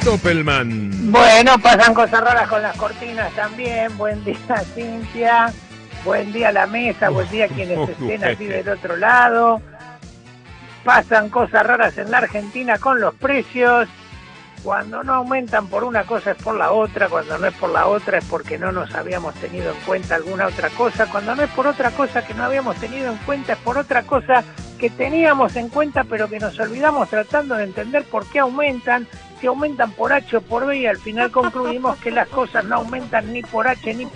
Stoppelman. Bueno, pasan cosas raras con las cortinas también. Buen día, Cintia. Buen día la mesa. Buen día quienes estén aquí del otro lado. Pasan cosas raras en la Argentina con los precios. Cuando no aumentan por una cosa es por la otra, cuando no es por la otra es porque no nos habíamos tenido en cuenta alguna otra cosa, cuando no es por otra cosa que no habíamos tenido en cuenta es por otra cosa que teníamos en cuenta pero que nos olvidamos tratando de entender por qué aumentan, si aumentan por H o por B y al final concluimos que las cosas no aumentan ni por H ni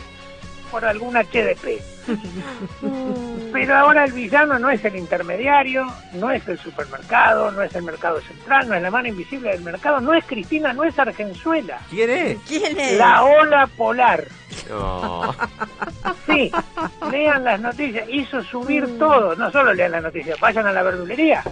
por algún HDP. Pero ahora el villano no es el intermediario, no es el supermercado, no es el mercado central, no es la mano invisible del mercado, no es Cristina, no es Argenzuela. ¿Quién es? ¿Quién es? La ola polar. No. Sí, lean las noticias, hizo subir todo, no solo lean las noticias, vayan a la verdulería.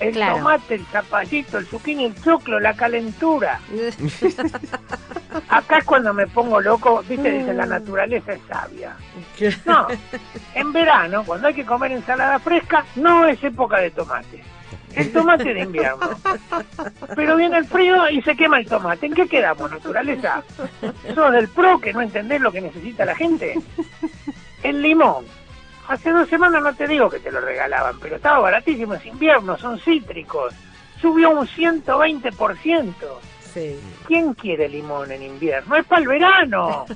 El Claro. tomate, el zapallito, el zucchini, el choclo, la calentura. Acá es cuando me pongo loco, viste, dicen la naturaleza es sabia. No, en verano, cuando hay que comer ensalada fresca, no es época de tomate. El tomate de invierno. Pero viene el frío y se quema el tomate. ¿En qué quedamos, naturaleza? ¿Sos del pro que no entendés lo que necesita la gente? El limón. Hace dos semanas no te digo que te lo regalaban, pero estaba baratísimo, es invierno, son cítricos. Subió un 120%. Sí. ¿Quién quiere limón en invierno? Es para el verano.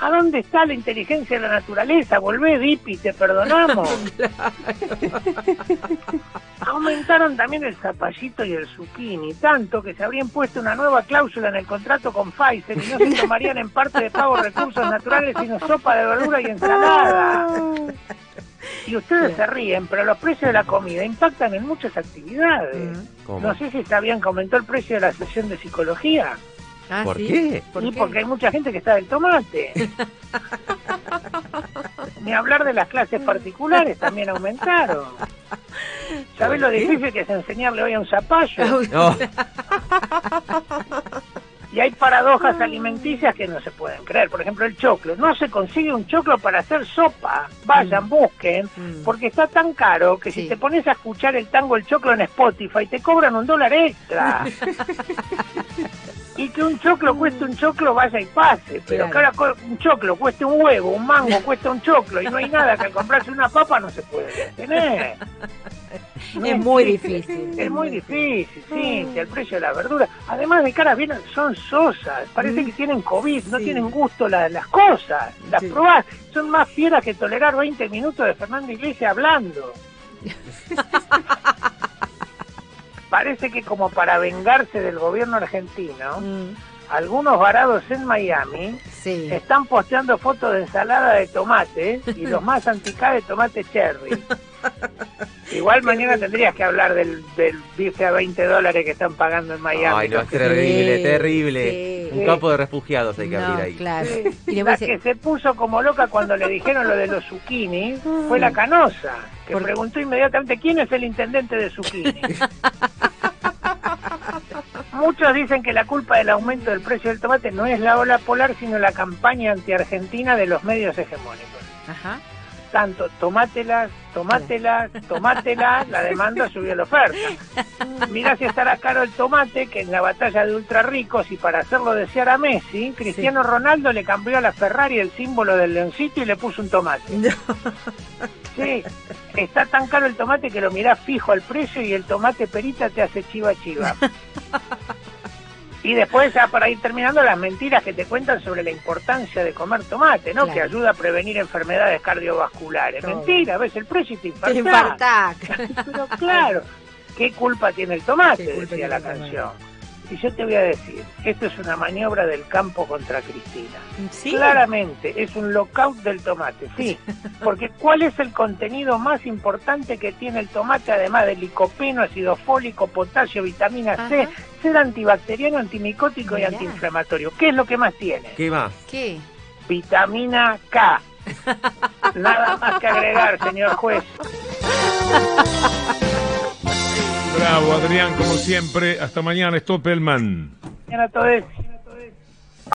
¿A dónde está la inteligencia de la naturaleza? Volvé, Dipi, te perdonamos. Aumentaron también el zapallito y el zucchini, tanto que se habrían puesto una nueva cláusula en el contrato con Pfizer y no se tomarían en parte de pago recursos naturales, sino sopa de verdura y ensalada. Y ustedes se ríen, pero los precios de la comida impactan en muchas actividades. ¿Cómo? No sé si sabían que aumentó el precio de la sesión de psicología. Ah, ¿Por ¿sí? qué? ¿Por qué? porque hay mucha gente que está del tomate. Ni hablar de las clases particulares también aumentaron. ¿Sabés lo difícil que es enseñarle hoy a un zapallo? No. Y hay paradojas alimenticias que no se pueden creer. Por ejemplo, el choclo. No se consigue un choclo para hacer sopa. Vayan, busquen. Mm. Porque está tan caro que Sí. si te pones a escuchar el tango El Choclo en Spotify, te cobran un dólar extra. y que un choclo cueste un choclo, vaya y pase. Pero que ahora un choclo cueste un huevo, un mango cuesta un choclo y no hay nada que al comprarse una papa no se puede tener. No Es muy difícil. Es muy difícil, sí, el precio de la verdura. Además de caras vienen, son sosas, parece Mm. que tienen COVID, no tienen gusto la- las cosas. Las Sí. probás, son más fieras que tolerar 20 minutos de Fernando Iglesias hablando. Parece que como para vengarse del gobierno argentino, Mm, algunos varados en Miami Sí. están posteando fotos de ensalada de tomate y los más anticá de tomate cherry. Igual mañana tendrías que hablar del, del bife a 20 dólares que están pagando en Miami. Ay, no, es terrible, Sí, terrible. sí. Un campo de refugiados hay que No, abrir ahí. claro. Sí, Y la que se puso como loca cuando le dijeron lo de los zucchini fue la canosa, que preguntó inmediatamente quién es el intendente de zucchini. Muchos dicen que la culpa del aumento del precio del tomate no es la ola polar, sino la campaña anti-argentina de los medios hegemónicos. Ajá. Tanto tomátelas, tomátelas, tomátelas, la demanda subió la oferta. Mirá si estará caro el tomate, que en la batalla de ultra ricos y para hacerlo desear a Messi, Cristiano Ronaldo le cambió a la Ferrari el símbolo del leoncito y le puso un tomate. Sí, está tan caro el tomate que lo mirás fijo al precio y el tomate perita te hace chiva chiva. Y después, ya para ir terminando, las mentiras que te cuentan sobre la importancia de comer tomate, ¿no? Claro. Que ayuda a prevenir enfermedades cardiovasculares. Todo. Mentira, ves el precio y te Te infartás. Pero claro, ¿qué culpa tiene el tomate? ¿Qué culpa Decía tiene la tomate? Y yo te voy a decir, esto es una maniobra del campo contra Cristina. Sí. Claramente, es un lockout del tomate, sí. Porque ¿cuál es el contenido más importante que tiene el tomate, además de licopeno, ácido fólico, potasio, vitamina C, ser antibacteriano, antimicótico y antiinflamatorio? ¿Qué es lo que más tiene? ¿Qué más? ¿Qué? Vitamina K. Nada más que agregar, señor juez. Bravo, Adrián, como siempre. Hasta mañana, Stoppelman. Mañana todo es